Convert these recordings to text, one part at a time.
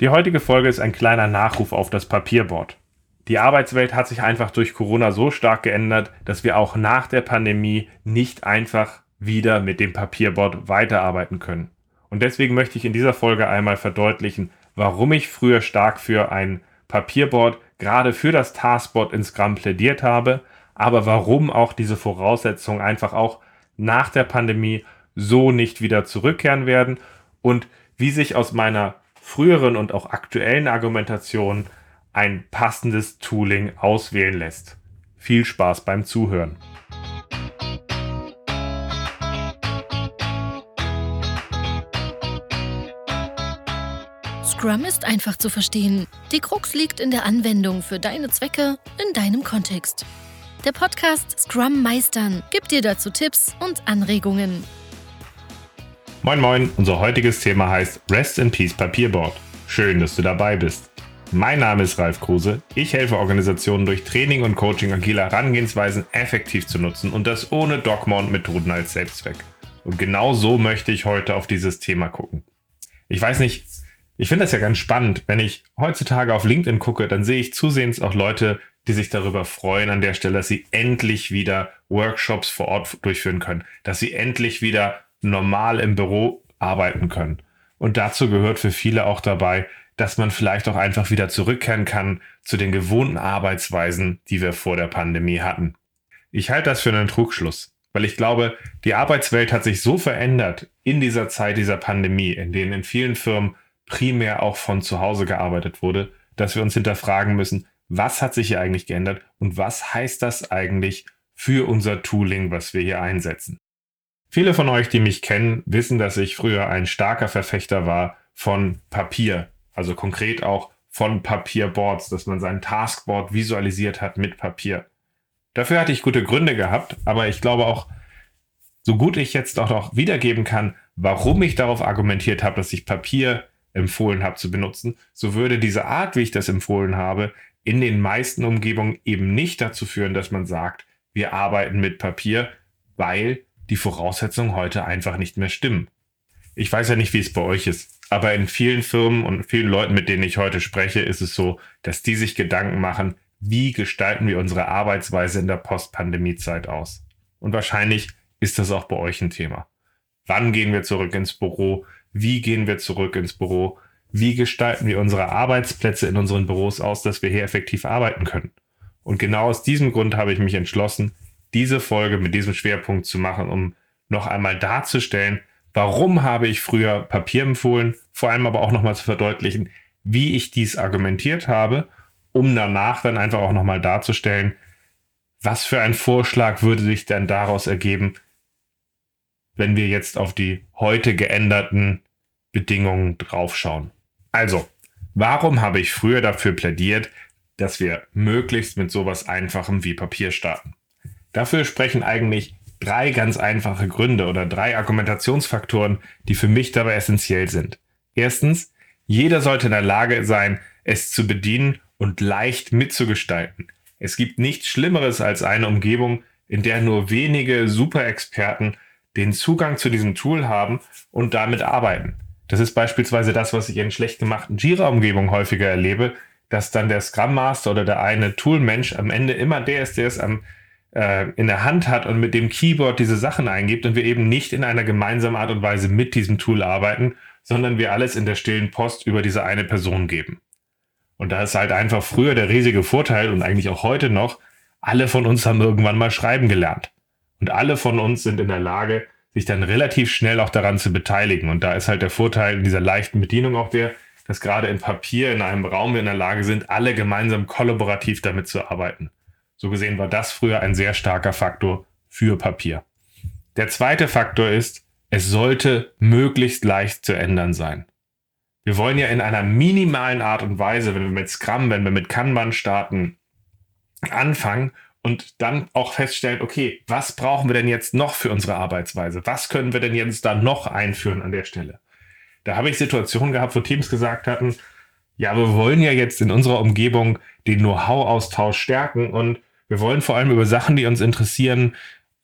Die heutige Folge ist ein kleiner Nachruf auf das Papierboard. Die Arbeitswelt hat sich einfach durch Corona so stark geändert, dass wir auch nach der Pandemie nicht einfach wieder mit dem Papierboard weiterarbeiten können. Und deswegen möchte ich in dieser Folge einmal verdeutlichen, warum ich früher stark für ein Papierboard, gerade für das Taskboard in Scrum plädiert habe, aber warum auch diese Voraussetzungen einfach auch nach der Pandemie so nicht wieder zurückkehren werden und wie sich aus meiner früheren und auch aktuellen Argumentation ein passendes Tooling auswählen lässt. Viel Spaß beim Zuhören. Scrum ist einfach zu verstehen. Die Krux liegt in der Anwendung für deine Zwecke in deinem Kontext. Der Podcast Scrum Meistern gibt dir dazu Tipps und Anregungen. Moin Moin, unser heutiges Thema heißt Rest in Peace Papierboard. Schön, dass du dabei bist. Mein Name ist Ralf Kruse. Ich helfe Organisationen durch Training und Coaching agile Herangehensweisen effektiv zu nutzen und das ohne Dogma und Methoden als Selbstzweck. Und genau so möchte ich heute auf dieses Thema gucken. Ich weiß nicht, ich finde das ja ganz spannend. Wenn ich heutzutage auf LinkedIn gucke, dann sehe ich zusehends auch Leute, die sich darüber freuen an der Stelle, dass sie endlich wieder Workshops vor Ort durchführen können, dass sie endlich wieder normal im Büro arbeiten können. Und dazu gehört für viele auch dabei, dass man vielleicht auch einfach wieder zurückkehren kann zu den gewohnten Arbeitsweisen, die wir vor der Pandemie hatten. Ich halte das für einen Trugschluss, weil ich glaube, die Arbeitswelt hat sich so verändert in dieser Zeit dieser Pandemie, in denen in vielen Firmen primär auch von zu Hause gearbeitet wurde, dass wir uns hinterfragen müssen, was hat sich hier eigentlich geändert und was heißt das eigentlich für unser Tooling, was wir hier einsetzen. Viele von euch, die mich kennen, wissen, dass ich früher ein starker Verfechter war von Papier, also konkret auch von Papierboards, dass man sein Taskboard visualisiert hat mit Papier. Dafür hatte ich gute Gründe gehabt, aber ich glaube auch, so gut ich jetzt auch noch wiedergeben kann, warum ich darauf argumentiert habe, dass ich Papier empfohlen habe zu benutzen, so würde diese Art, wie ich das empfohlen habe, in den meisten Umgebungen eben nicht dazu führen, dass man sagt, wir arbeiten mit Papier, weil die Voraussetzungen heute einfach nicht mehr stimmen. Ich weiß ja nicht, wie es bei euch ist, aber in vielen Firmen und vielen Leuten, mit denen ich heute spreche, ist es so, dass die sich Gedanken machen, wie gestalten wir unsere Arbeitsweise in der Post-Pandemie-Zeit aus. Und wahrscheinlich ist das auch bei euch ein Thema. Wann gehen wir zurück ins Büro? Wie gehen wir zurück ins Büro? Wie gestalten wir unsere Arbeitsplätze in unseren Büros aus, dass wir hier effektiv arbeiten können? Und genau aus diesem Grund habe ich mich entschlossen, diese Folge mit diesem Schwerpunkt zu machen, um noch einmal darzustellen, warum habe ich früher Papier empfohlen, vor allem aber auch nochmal zu verdeutlichen, wie ich dies argumentiert habe, um danach dann einfach auch nochmal darzustellen, was für ein Vorschlag würde sich denn daraus ergeben, wenn wir jetzt auf die heute geänderten Bedingungen draufschauen. Also, warum habe ich früher dafür plädiert, dass wir möglichst mit sowas Einfachem wie Papier starten? Dafür sprechen eigentlich drei ganz einfache Gründe oder drei Argumentationsfaktoren, die für mich dabei essentiell sind. Erstens, jeder sollte in der Lage sein, es zu bedienen und leicht mitzugestalten. Es gibt nichts Schlimmeres als eine Umgebung, in der nur wenige Superexperten den Zugang zu diesem Tool haben und damit arbeiten. Das ist beispielsweise das, was ich in schlecht gemachten Jira-Umgebungen häufiger erlebe, dass dann der Scrum Master oder der eine Toolmensch am Ende immer der ist, der es am äh, in der Hand hat und mit dem Keyboard diese Sachen eingibt und wir eben nicht in einer gemeinsamen Art und Weise mit diesem Tool arbeiten, sondern wir alles in der stillen Post über diese eine Person geben. Und da ist halt einfach früher der riesige Vorteil und eigentlich auch heute noch, alle von uns haben irgendwann mal schreiben gelernt. Und alle von uns sind in der Lage, sich dann relativ schnell auch daran zu beteiligen. Und da ist halt der Vorteil in dieser leichten Bedienung auch der, dass gerade in Papier in einem Raum wir in der Lage sind, alle gemeinsam kollaborativ damit zu arbeiten. So gesehen war das früher ein sehr starker Faktor für Papier. Der zweite Faktor ist, es sollte möglichst leicht zu ändern sein. Wir wollen ja in einer minimalen Art und Weise, wenn wir mit Scrum, wenn wir mit Kanban starten, anfangen und dann auch feststellen, okay, was brauchen wir denn jetzt noch für unsere Arbeitsweise? Was können wir denn jetzt da noch einführen an der Stelle? Da habe ich Situationen gehabt, wo Teams gesagt hatten, ja, wir wollen ja jetzt in unserer Umgebung den Know-how-Austausch stärken und wir wollen vor allem über Sachen, die uns interessieren,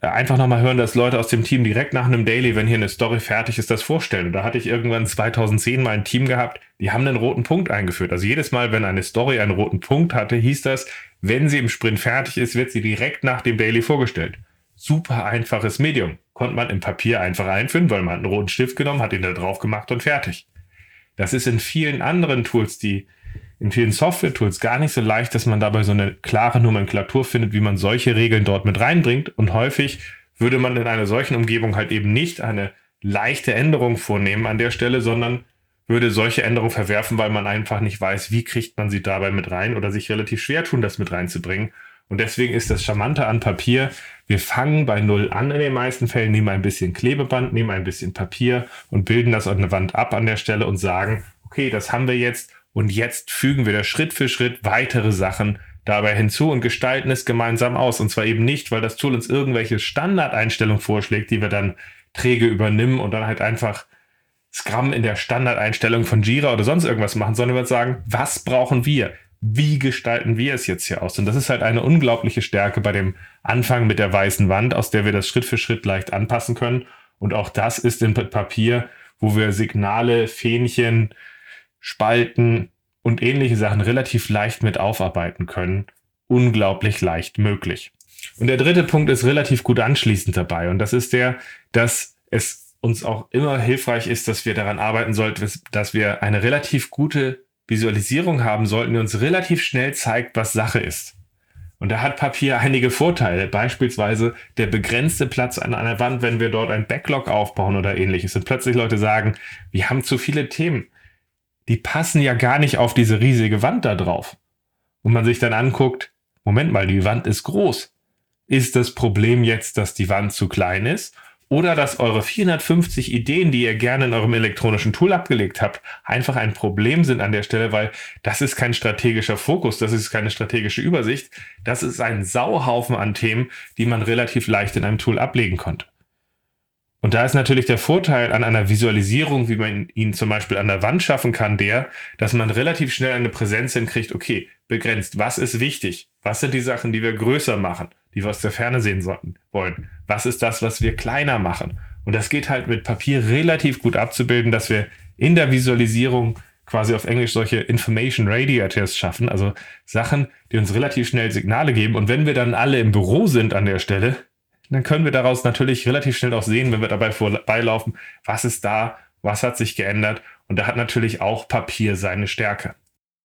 äh, einfach nochmal hören, dass Leute aus dem Team direkt nach einem Daily, wenn hier eine Story fertig ist, das vorstellen. Und da hatte ich irgendwann 2010 mal ein Team gehabt, die haben einen roten Punkt eingeführt. Also jedes Mal, wenn eine Story einen roten Punkt hatte, hieß das, wenn sie im Sprint fertig ist, wird sie direkt nach dem Daily vorgestellt. Super einfaches Medium. Konnte man im Papier einfach einführen, weil man einen roten Stift genommen hat, ihn da drauf gemacht und fertig. Das ist in vielen anderen Tools, die in vielen Software-Tools gar nicht so leicht, dass man dabei so eine klare Nomenklatur findet, wie man solche Regeln dort mit reinbringt. Und häufig würde man in einer solchen Umgebung halt eben nicht eine leichte Änderung vornehmen an der Stelle, sondern würde solche Änderungen verwerfen, weil man einfach nicht weiß, wie kriegt man sie dabei mit rein oder sich relativ schwer tun, das mit reinzubringen. Und deswegen ist das Charmante an Papier, wir fangen bei Null an in den meisten Fällen, nehmen ein bisschen Klebeband, nehmen ein bisschen Papier und bilden das an der Wand ab an der Stelle und sagen, okay, das haben wir jetzt und jetzt fügen wir da Schritt für Schritt weitere Sachen dabei hinzu und gestalten es gemeinsam aus. Und zwar eben nicht, weil das Tool uns irgendwelche Standardeinstellungen vorschlägt, die wir dann träge übernehmen und dann halt einfach Scrum in der Standardeinstellung von Jira oder sonst irgendwas machen, sondern wir sagen, was brauchen wir? Wie gestalten wir es jetzt hier aus? Und das ist halt eine unglaubliche Stärke bei dem Anfang mit der weißen Wand, aus der wir das Schritt für Schritt leicht anpassen können. Und auch das ist in Papier, wo wir Signale, Fähnchen, Spalten und ähnliche Sachen relativ leicht mit aufarbeiten können, unglaublich leicht möglich. Und der dritte Punkt ist relativ gut anschließend dabei. Und das ist der, dass es uns auch immer hilfreich ist, dass wir daran arbeiten sollten, dass wir eine relativ gute Visualisierung haben sollten, die uns relativ schnell zeigt, was Sache ist. Und da hat Papier einige Vorteile, beispielsweise der begrenzte Platz an einer Wand, wenn wir dort ein Backlog aufbauen oder ähnliches und plötzlich Leute sagen, wir haben zu viele Themen die passen ja gar nicht auf diese riesige Wand da drauf. Und man sich dann anguckt, Moment mal, die Wand ist groß. Ist das Problem jetzt, dass die Wand zu klein ist? Oder dass eure 450 Ideen, die ihr gerne in eurem elektronischen Tool abgelegt habt, einfach ein Problem sind an der Stelle, weil das ist kein strategischer Fokus, das ist keine strategische Übersicht, das ist ein Sauhaufen an Themen, die man relativ leicht in einem Tool ablegen konnte. Und da ist natürlich der Vorteil an einer Visualisierung, wie man ihn zum Beispiel an der Wand schaffen kann, der, dass man relativ schnell eine Präsenz hinkriegt, okay, begrenzt, was ist wichtig? Was sind die Sachen, die wir größer machen, die wir aus der Ferne sehen sollten, wollen? Was ist das, was wir kleiner machen? Und das geht halt mit Papier relativ gut abzubilden, dass wir in der Visualisierung quasi auf Englisch solche Information Radiators schaffen, also Sachen, die uns relativ schnell Signale geben. Und wenn wir dann alle im Büro sind an der Stelle, dann können wir daraus natürlich relativ schnell auch sehen, wenn wir dabei vorbeilaufen, was ist da, was hat sich geändert. Und da hat natürlich auch Papier seine Stärke.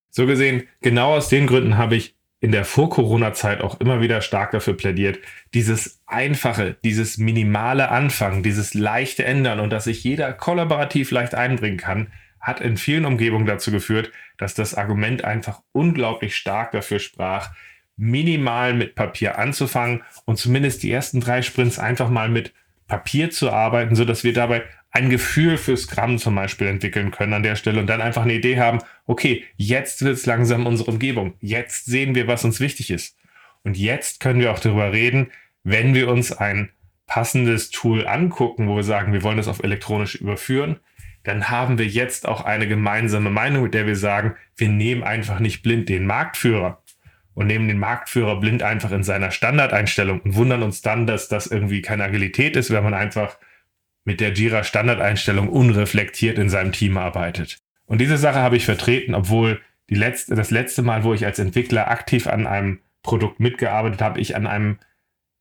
So gesehen, genau aus den Gründen habe ich in der Vor-Corona-Zeit auch immer wieder stark dafür plädiert, dieses einfache, dieses minimale Anfangen, dieses leichte Ändern und dass sich jeder kollaborativ leicht einbringen kann, hat in vielen Umgebungen dazu geführt, dass das Argument einfach unglaublich stark dafür sprach, minimal mit Papier anzufangen und zumindest die ersten drei Sprints einfach mal mit Papier zu arbeiten, so dass wir dabei ein Gefühl für Scrum zum Beispiel entwickeln können an der Stelle und dann einfach eine Idee haben, okay, jetzt wird es langsam unsere Umgebung. Jetzt sehen wir, was uns wichtig ist. Und jetzt können wir auch darüber reden, wenn wir uns ein passendes Tool angucken, wo wir sagen, wir wollen das auf elektronisch überführen, dann haben wir jetzt auch eine gemeinsame Meinung, mit der wir sagen, wir nehmen einfach nicht blind den Marktführer, und nehmen den Marktführer blind einfach in seiner Standardeinstellung und wundern uns dann, dass das irgendwie keine Agilität ist, wenn man einfach mit der Jira Standardeinstellung unreflektiert in seinem Team arbeitet. Und diese Sache habe ich vertreten, obwohl die letzte, das letzte Mal, wo ich als Entwickler aktiv an einem Produkt mitgearbeitet habe, ich an einem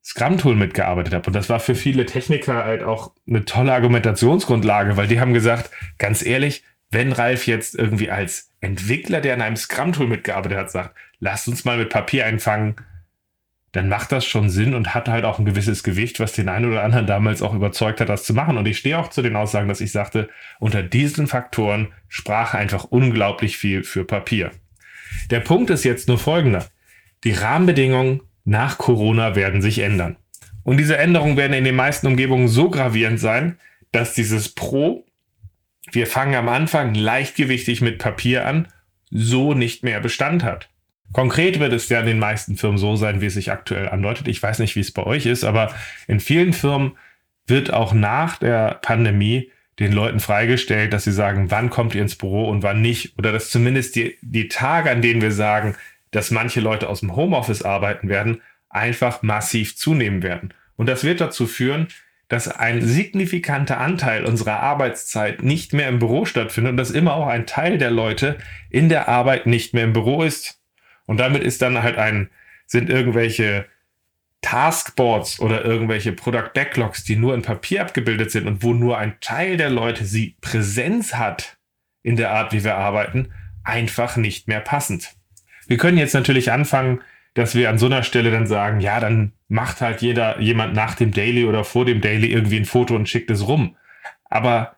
Scrum-Tool mitgearbeitet habe. Und das war für viele Techniker halt auch eine tolle Argumentationsgrundlage, weil die haben gesagt, ganz ehrlich, wenn Ralf jetzt irgendwie als Entwickler, der an einem Scrum-Tool mitgearbeitet hat, sagt, lasst uns mal mit Papier einfangen, dann macht das schon Sinn und hat halt auch ein gewisses Gewicht, was den einen oder anderen damals auch überzeugt hat, das zu machen. Und ich stehe auch zu den Aussagen, dass ich sagte, unter diesen Faktoren sprach einfach unglaublich viel für Papier. Der Punkt ist jetzt nur folgender. Die Rahmenbedingungen nach Corona werden sich ändern. Und diese Änderungen werden in den meisten Umgebungen so gravierend sein, dass dieses Pro wir fangen am Anfang leichtgewichtig mit Papier an, so nicht mehr Bestand hat. Konkret wird es ja in den meisten Firmen so sein, wie es sich aktuell andeutet. Ich weiß nicht, wie es bei euch ist, aber in vielen Firmen wird auch nach der Pandemie den Leuten freigestellt, dass sie sagen, wann kommt ihr ins Büro und wann nicht. Oder dass zumindest die, die Tage, an denen wir sagen, dass manche Leute aus dem Homeoffice arbeiten werden, einfach massiv zunehmen werden. Und das wird dazu führen, dass ein signifikanter Anteil unserer Arbeitszeit nicht mehr im Büro stattfindet und dass immer auch ein Teil der Leute in der Arbeit nicht mehr im Büro ist. Und damit ist dann halt ein, sind irgendwelche Taskboards oder irgendwelche Product Backlogs, die nur in Papier abgebildet sind und wo nur ein Teil der Leute sie Präsenz hat in der Art, wie wir arbeiten, einfach nicht mehr passend. Wir können jetzt natürlich anfangen, dass wir an so einer Stelle dann sagen, ja, dann macht halt jeder, jemand nach dem Daily oder vor dem Daily irgendwie ein Foto und schickt es rum. Aber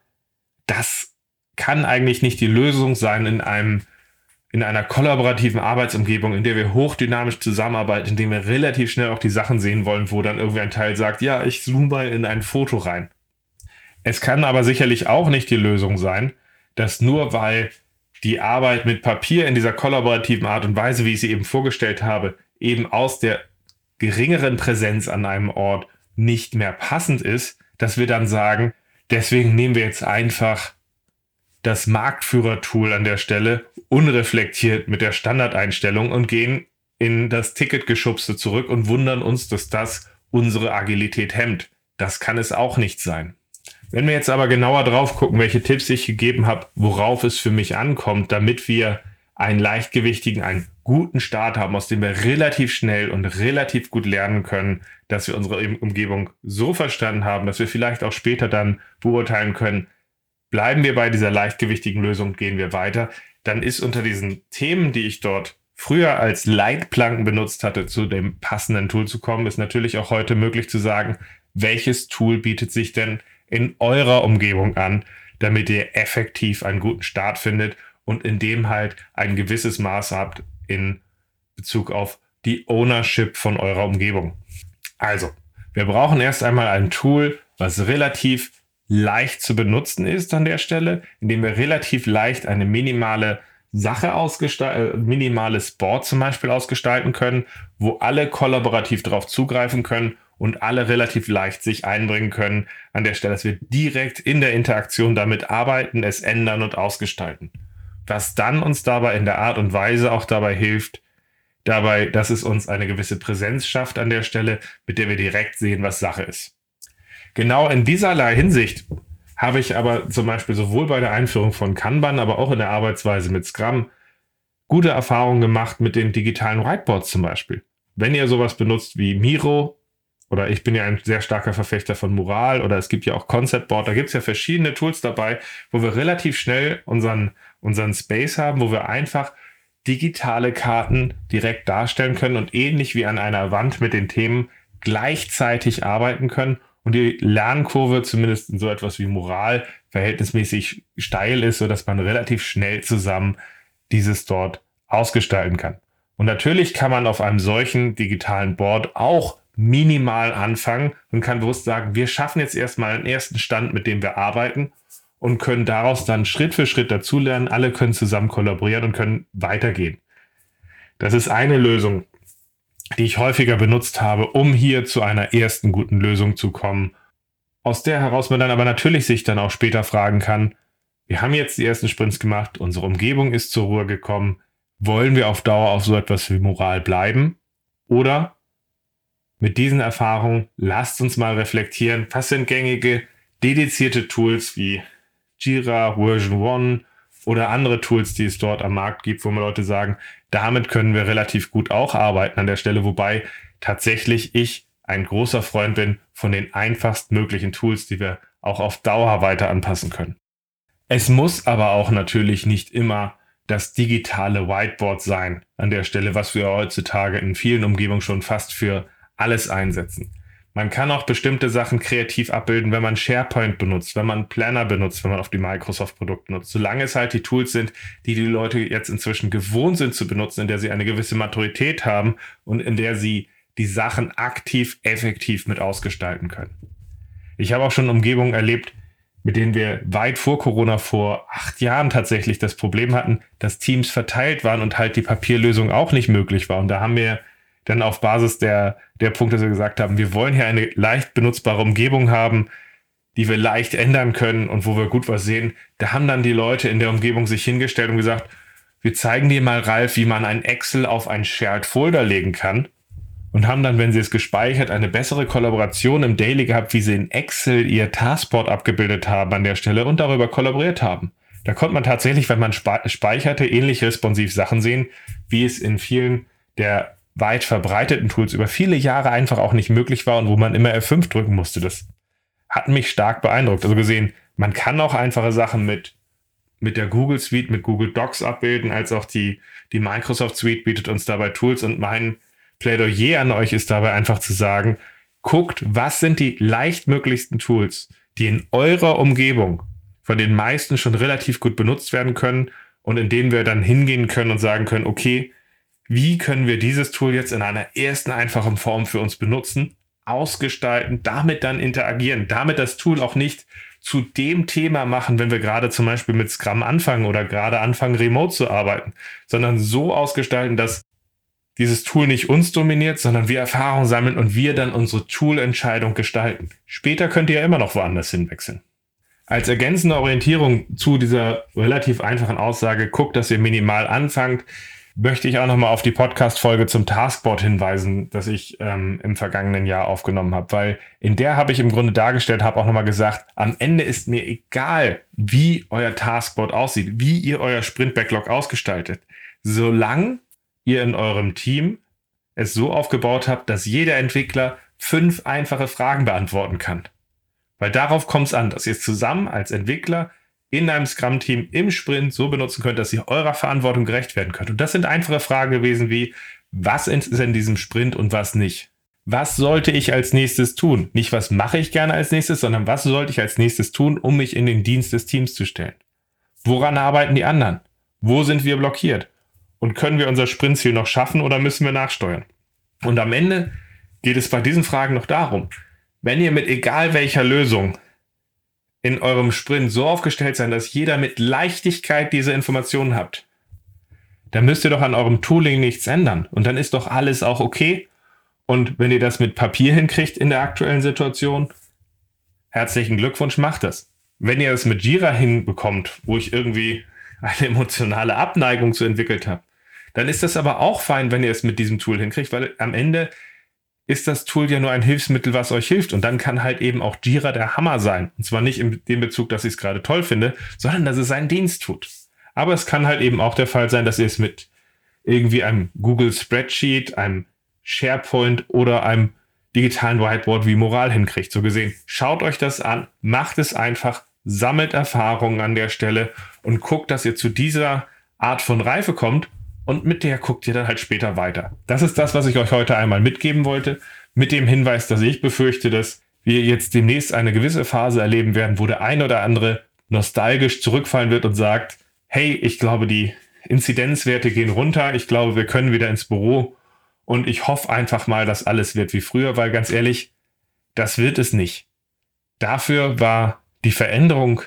das kann eigentlich nicht die Lösung sein in einem, in einer kollaborativen Arbeitsumgebung, in der wir hochdynamisch zusammenarbeiten, in dem wir relativ schnell auch die Sachen sehen wollen, wo dann irgendwie ein Teil sagt, ja, ich zoome mal in ein Foto rein. Es kann aber sicherlich auch nicht die Lösung sein, dass nur weil die Arbeit mit Papier in dieser kollaborativen Art und Weise, wie ich sie eben vorgestellt habe, eben aus der geringeren Präsenz an einem Ort nicht mehr passend ist, dass wir dann sagen, deswegen nehmen wir jetzt einfach das Marktführer-Tool an der Stelle unreflektiert mit der Standardeinstellung und gehen in das Ticketgeschubste zurück und wundern uns, dass das unsere Agilität hemmt. Das kann es auch nicht sein. Wenn wir jetzt aber genauer drauf gucken, welche Tipps ich gegeben habe, worauf es für mich ankommt, damit wir einen leichtgewichtigen, einen guten Start haben, aus dem wir relativ schnell und relativ gut lernen können, dass wir unsere Umgebung so verstanden haben, dass wir vielleicht auch später dann beurteilen können, bleiben wir bei dieser leichtgewichtigen Lösung, gehen wir weiter, dann ist unter diesen Themen, die ich dort früher als Leitplanken benutzt hatte, zu dem passenden Tool zu kommen, ist natürlich auch heute möglich zu sagen, welches Tool bietet sich denn in eurer Umgebung an, damit ihr effektiv einen guten Start findet und in dem halt ein gewisses Maß habt in Bezug auf die Ownership von eurer Umgebung. Also, wir brauchen erst einmal ein Tool, was relativ leicht zu benutzen ist an der Stelle, indem wir relativ leicht eine minimale Sache ausgestalten, äh, minimales Board zum Beispiel ausgestalten können, wo alle kollaborativ darauf zugreifen können und alle relativ leicht sich einbringen können an der Stelle, dass wir direkt in der Interaktion damit arbeiten, es ändern und ausgestalten. Was dann uns dabei in der Art und Weise auch dabei hilft, dabei, dass es uns eine gewisse Präsenz schafft an der Stelle, mit der wir direkt sehen, was Sache ist. Genau in dieserlei Hinsicht habe ich aber zum Beispiel sowohl bei der Einführung von Kanban, aber auch in der Arbeitsweise mit Scrum gute Erfahrungen gemacht mit den digitalen Whiteboards zum Beispiel. Wenn ihr sowas benutzt wie Miro oder ich bin ja ein sehr starker Verfechter von Moral oder es gibt ja auch Concept Board, da gibt es ja verschiedene Tools dabei, wo wir relativ schnell unseren, unseren Space haben, wo wir einfach digitale Karten direkt darstellen können und ähnlich wie an einer Wand mit den Themen gleichzeitig arbeiten können und die Lernkurve zumindest in so etwas wie Moral verhältnismäßig steil ist, sodass man relativ schnell zusammen dieses dort ausgestalten kann. Und natürlich kann man auf einem solchen digitalen Board auch minimal anfangen und kann bewusst sagen, wir schaffen jetzt erstmal einen ersten Stand, mit dem wir arbeiten und können daraus dann Schritt für Schritt dazulernen. Alle können zusammen kollaborieren und können weitergehen. Das ist eine Lösung, die ich häufiger benutzt habe, um hier zu einer ersten guten Lösung zu kommen, aus der heraus man dann aber natürlich sich dann auch später fragen kann, wir haben jetzt die ersten Sprints gemacht, unsere Umgebung ist zur Ruhe gekommen, wollen wir auf Dauer auf so etwas wie Moral bleiben? Oder mit diesen Erfahrungen lasst uns mal reflektieren, was sind gängige, dedizierte Tools wie Jira, Version 1 oder andere Tools, die es dort am Markt gibt, wo man Leute sagen, damit können wir relativ gut auch arbeiten an der Stelle, wobei tatsächlich ich ein großer Freund bin von den einfachst möglichen Tools, die wir auch auf Dauer weiter anpassen können. Es muss aber auch natürlich nicht immer das digitale Whiteboard sein an der Stelle, was wir heutzutage in vielen Umgebungen schon fast für alles einsetzen. Man kann auch bestimmte Sachen kreativ abbilden, wenn man SharePoint benutzt, wenn man Planner benutzt, wenn man auf die Microsoft-Produkte nutzt. Solange es halt die Tools sind, die die Leute jetzt inzwischen gewohnt sind zu benutzen, in der sie eine gewisse Maturität haben und in der sie die Sachen aktiv, effektiv mit ausgestalten können. Ich habe auch schon Umgebungen erlebt, mit denen wir weit vor Corona vor acht Jahren tatsächlich das Problem hatten, dass Teams verteilt waren und halt die Papierlösung auch nicht möglich war. Und da haben wir dann auf Basis der, der Punkte, dass wir gesagt haben, wir wollen hier eine leicht benutzbare Umgebung haben, die wir leicht ändern können und wo wir gut was sehen. Da haben dann die Leute in der Umgebung sich hingestellt und gesagt, wir zeigen dir mal, Ralf, wie man ein Excel auf ein Shared Folder legen kann. und haben dann, wenn sie es gespeichert, eine bessere Kollaboration im Daily gehabt, wie sie in Excel ihr Taskboard abgebildet haben an der Stelle und darüber kollaboriert haben. Da konnte man tatsächlich, wenn man speicherte, ähnlich responsiv Sachen sehen, wie es in vielen der weit verbreiteten Tools über viele Jahre einfach auch nicht möglich war und wo man immer F5 drücken musste. Das hat mich stark beeindruckt. Also gesehen, man kann auch einfache Sachen mit, mit der Google Suite, mit Google Docs abbilden, als auch die, die Microsoft Suite bietet uns dabei Tools und mein Plädoyer an euch ist dabei einfach zu sagen, guckt, was sind die leichtmöglichsten Tools, die in eurer Umgebung von den meisten schon relativ gut benutzt werden können und in denen wir dann hingehen können und sagen können, okay, wie können wir dieses Tool jetzt in einer ersten einfachen Form für uns benutzen, ausgestalten, damit dann interagieren, damit das Tool auch nicht zu dem Thema machen, wenn wir gerade zum Beispiel mit Scrum anfangen oder gerade anfangen, remote zu arbeiten, sondern so ausgestalten, dass dieses Tool nicht uns dominiert, sondern wir Erfahrung sammeln und wir dann unsere Tool-Entscheidung gestalten. Später könnt ihr ja immer noch woanders hinwechseln. Als ergänzende Orientierung zu dieser relativ einfachen Aussage, guckt, dass ihr minimal anfangt, möchte ich auch nochmal auf die Podcast-Folge zum Taskboard hinweisen, das ich ähm, im vergangenen Jahr aufgenommen habe, weil in der habe ich im Grunde dargestellt, habe auch nochmal gesagt, am Ende ist mir egal, wie euer Taskboard aussieht, wie ihr euer Sprint-Backlog ausgestaltet, solange ihr in eurem Team es so aufgebaut habt, dass jeder Entwickler fünf einfache Fragen beantworten kann. Weil darauf kommt es an, dass ihr zusammen als Entwickler in einem Scrum-Team im Sprint so benutzen könnt, dass ihr eurer Verantwortung gerecht werden könnt. Und das sind einfache Fragen gewesen wie, was ist in diesem Sprint und was nicht? Was sollte ich als nächstes tun? Nicht, was mache ich gerne als nächstes, sondern was sollte ich als nächstes tun, um mich in den Dienst des Teams zu stellen? Woran arbeiten die anderen? Wo sind wir blockiert? Und können wir unser Sprintziel noch schaffen oder müssen wir nachsteuern? Und am Ende geht es bei diesen Fragen noch darum, wenn ihr mit egal welcher Lösung in eurem Sprint so aufgestellt seid, dass jeder mit Leichtigkeit diese Informationen habt, dann müsst ihr doch an eurem Tooling nichts ändern. Und dann ist doch alles auch okay. Und wenn ihr das mit Papier hinkriegt in der aktuellen Situation, herzlichen Glückwunsch, macht das. Wenn ihr es mit Jira hinbekommt, wo ich irgendwie eine emotionale Abneigung zu entwickelt habe, dann ist das aber auch fein, wenn ihr es mit diesem Tool hinkriegt, weil am Ende ist das Tool ja nur ein Hilfsmittel, was euch hilft. Und dann kann halt eben auch Jira der Hammer sein. Und zwar nicht in dem Bezug, dass ich es gerade toll finde, sondern dass es seinen Dienst tut. Aber es kann halt eben auch der Fall sein, dass ihr es mit irgendwie einem Google Spreadsheet, einem SharePoint oder einem digitalen Whiteboard wie Moral hinkriegt. So gesehen, schaut euch das an, macht es einfach, sammelt Erfahrungen an der Stelle und guckt, dass ihr zu dieser Art von Reife kommt und mit der guckt ihr dann halt später weiter. Das ist das, was ich euch heute einmal mitgeben wollte, mit dem Hinweis, dass ich befürchte, dass wir jetzt demnächst eine gewisse Phase erleben werden, wo der ein oder andere nostalgisch zurückfallen wird und sagt, hey, ich glaube, die Inzidenzwerte gehen runter, ich glaube, wir können wieder ins Büro und ich hoffe einfach mal, dass alles wird wie früher, weil ganz ehrlich, das wird es nicht. Dafür war die Veränderung,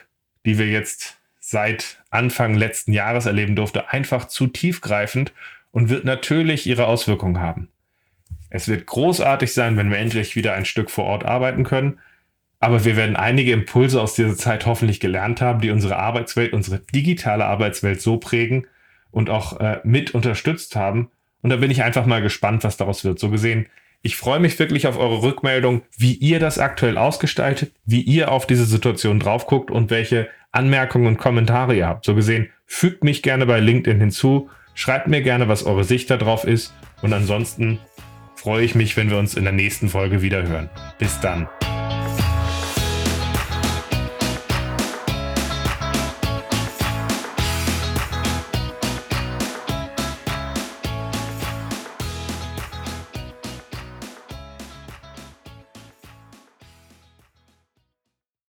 die wir jetzt seit Anfang letzten Jahres erleben durfte, einfach zu tiefgreifend und wird natürlich ihre Auswirkungen haben. Es wird großartig sein, wenn wir endlich wieder ein Stück vor Ort arbeiten können, aber wir werden einige Impulse aus dieser Zeit hoffentlich gelernt haben, die unsere Arbeitswelt, unsere digitale Arbeitswelt so prägen und auch äh, mit unterstützt haben. Und da bin ich einfach mal gespannt, was daraus wird. So gesehen, ich freue mich wirklich auf eure Rückmeldung, wie ihr das aktuell ausgestaltet, wie ihr auf diese Situation drauf guckt und welche Anmerkungen und Kommentare ihr habt. So gesehen, fügt mich gerne bei LinkedIn hinzu, schreibt mir gerne, was eure Sicht darauf ist und ansonsten freue ich mich, wenn wir uns in der nächsten Folge wieder hören. Bis dann.